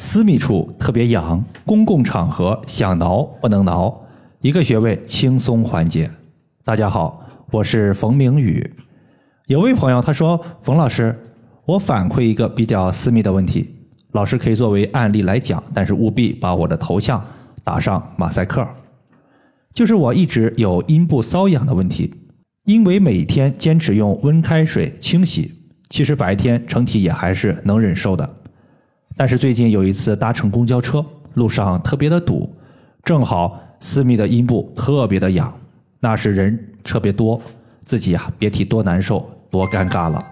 私密处特别痒，公共场合想挠不能挠，一个穴位轻松缓解。大家好，我是冯明宇。有位朋友他说：“冯老师，我反馈一个比较私密的问题，老师可以作为案例来讲，但是务必把我的头像打上马赛克。就是我一直有阴部瘙痒的问题，因为每天坚持用温开水清洗，其实白天整体也还是能忍受的。”但是最近有一次搭乘公交车，路上特别的堵，正好私密的阴部特别的痒，那是人特别多，自己啊别提多难受多尴尬了。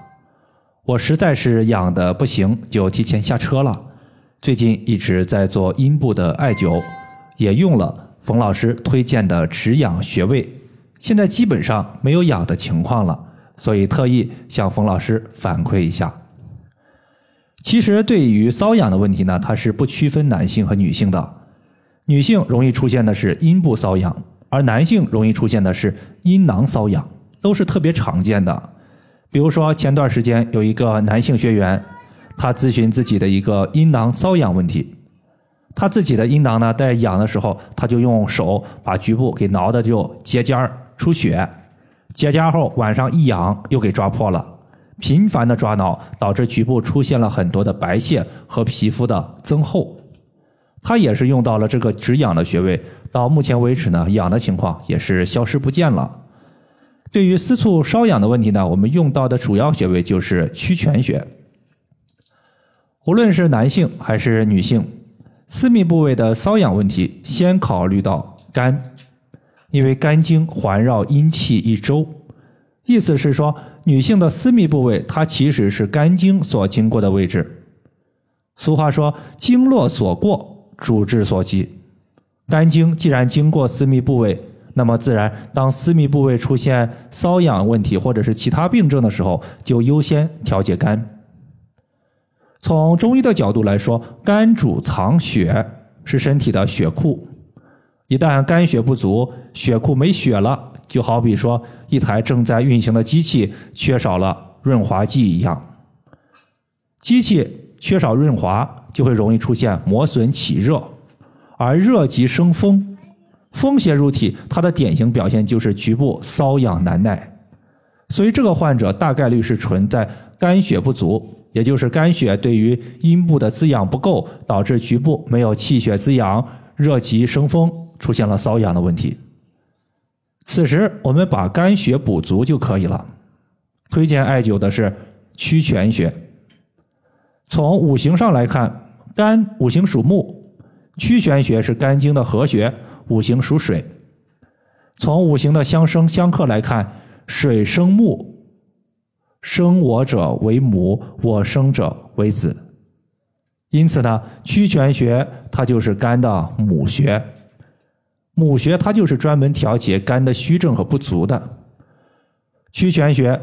我实在是痒的不行，就提前下车了。最近一直在做阴部的艾灸，也用了冯老师推荐的止痒穴位，现在基本上没有痒的情况了，所以特意向冯老师反馈一下。其实，对于瘙痒的问题呢，它是不区分男性和女性的。女性容易出现的是阴部瘙痒，而男性容易出现的是阴囊瘙痒，都是特别常见的。比如说，前段时间有一个男性学员，他咨询自己的一个阴囊瘙痒问题。他自己的阴囊呢，在痒的时候，他就用手把局部给挠的就结痂出血，结痂后晚上一痒又给抓破了。频繁的抓挠导致局部出现了很多的白屑和皮肤的增厚，他也是用到了这个止痒的穴位，到目前为止呢，痒的情况也是消失不见了。对于私处瘙痒的问题呢，我们用到的主要穴位就是曲泉穴。无论是男性还是女性，私密部位的瘙痒问题，先考虑到肝，因为肝经环绕阴气一周，意思是说。女性的私密部位，它其实是肝经所经过的位置。俗话说：“经络所过，主治所及。”肝经既然经过私密部位，那么自然当私密部位出现瘙痒问题或者是其他病症的时候，就优先调节肝。从中医的角度来说，肝主藏血，是身体的血库。一旦肝血不足，血库没血了。就好比说，一台正在运行的机器缺少了润滑剂一样，机器缺少润滑，就会容易出现磨损起热，而热极生风，风邪入体，它的典型表现就是局部瘙痒难耐。所以这个患者大概率是存在肝血不足，也就是肝血对于阴部的滋养不够，导致局部没有气血滋养，热极生风，出现了瘙痒的问题。此时我们把肝血补足就可以了。推荐艾灸的是曲泉穴。从五行上来看，肝五行属木，曲泉穴是肝经的合穴，五行属水。从五行的相生相克来看，水生木，生我者为母，我生者为子。因此呢，曲泉穴它就是肝的母穴。母穴它就是专门调节肝的虚症和不足的。曲泉穴，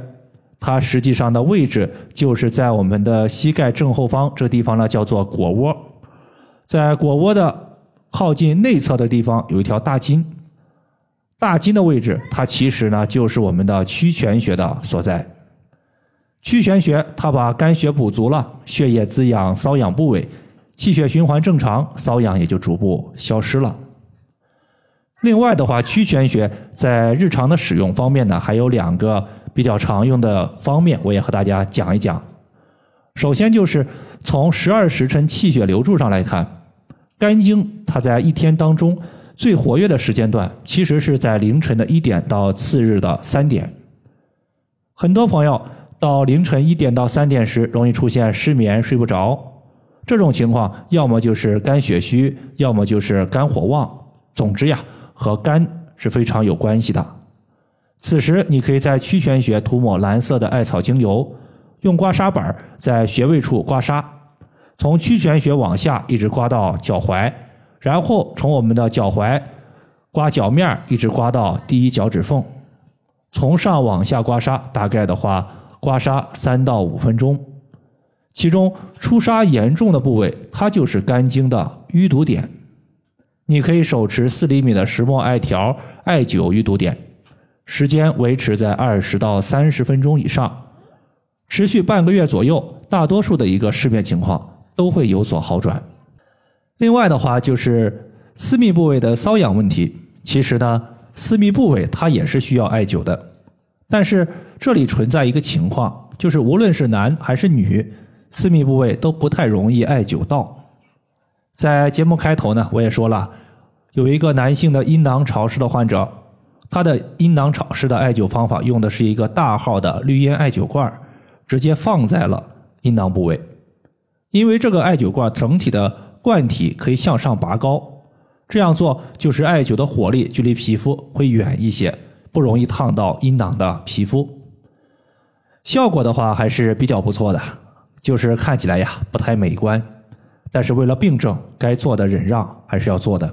它实际上的位置就是在我们的膝盖正后方这地方呢，叫做腘窝。在腘窝的靠近内侧的地方有一条大筋，大筋的位置它其实呢就是我们的曲泉穴的所在。曲泉穴它把肝血补足了，血液滋养瘙痒部位，气血循环正常，瘙痒也就逐步消失了。另外的话，曲泉穴在日常的使用方面呢，还有两个比较常用的方面，我也和大家讲一讲。首先就是从十二时辰气血流注上来看，肝经它在一天当中最活跃的时间段，其实是在凌晨的一点到次日的三点。很多朋友到凌晨一点到三点时，容易出现失眠、睡不着，这种情况要么就是肝血虚，要么就是肝火旺。总之呀。和肝是非常有关系的。此时，你可以在曲泉穴涂抹蓝色的艾草精油，用刮痧板在穴位处刮痧，从曲泉穴往下一直刮到脚踝，然后从我们的脚踝刮脚面，一直刮到第一脚趾缝，从上往下刮痧，大概的话刮痧三到五分钟。其中出痧严重的部位，它就是肝经的淤堵点。你可以手持四厘米的石墨艾条艾灸淤堵点，时间维持在二十到三十分钟以上，持续半个月左右，大多数的一个失眠情况都会有所好转。另外的话就是私密部位的瘙痒问题，其实呢，私密部位它也是需要艾灸的，但是这里存在一个情况，就是无论是男还是女，私密部位都不太容易艾灸到。在节目开头呢，我也说了，有一个男性的阴囊潮湿的患者，他的阴囊潮湿的艾灸方法用的是一个大号的绿烟艾灸罐，直接放在了阴囊部位，因为这个艾灸罐整体的罐体可以向上拔高，这样做就是艾灸的火力距离皮肤会远一些，不容易烫到阴囊的皮肤。效果的话还是比较不错的，就是看起来呀不太美观。但是为了病症，该做的忍让还是要做的。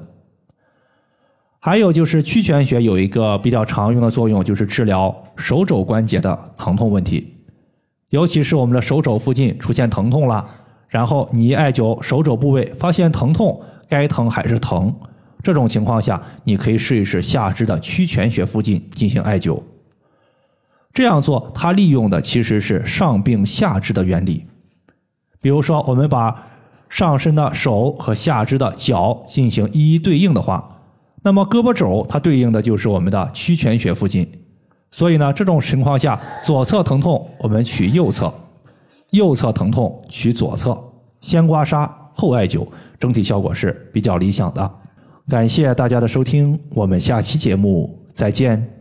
还有就是曲泉穴有一个比较常用的作用，就是治疗手肘关节的疼痛问题。尤其是我们的手肘附近出现疼痛了，然后你一艾灸手肘部位，发现疼痛，该疼还是疼。这种情况下，你可以试一试下肢的曲泉穴附近进行艾灸。这样做，它利用的其实是上病下治的原理。比如说，我们把上身的手和下肢的脚进行一一对应的话，那么胳膊肘它对应的就是我们的曲泉穴附近。所以呢，这种情况下，左侧疼痛我们取右侧，右侧疼痛取左侧，先刮痧后艾灸，整体效果是比较理想的。感谢大家的收听，我们下期节目再见。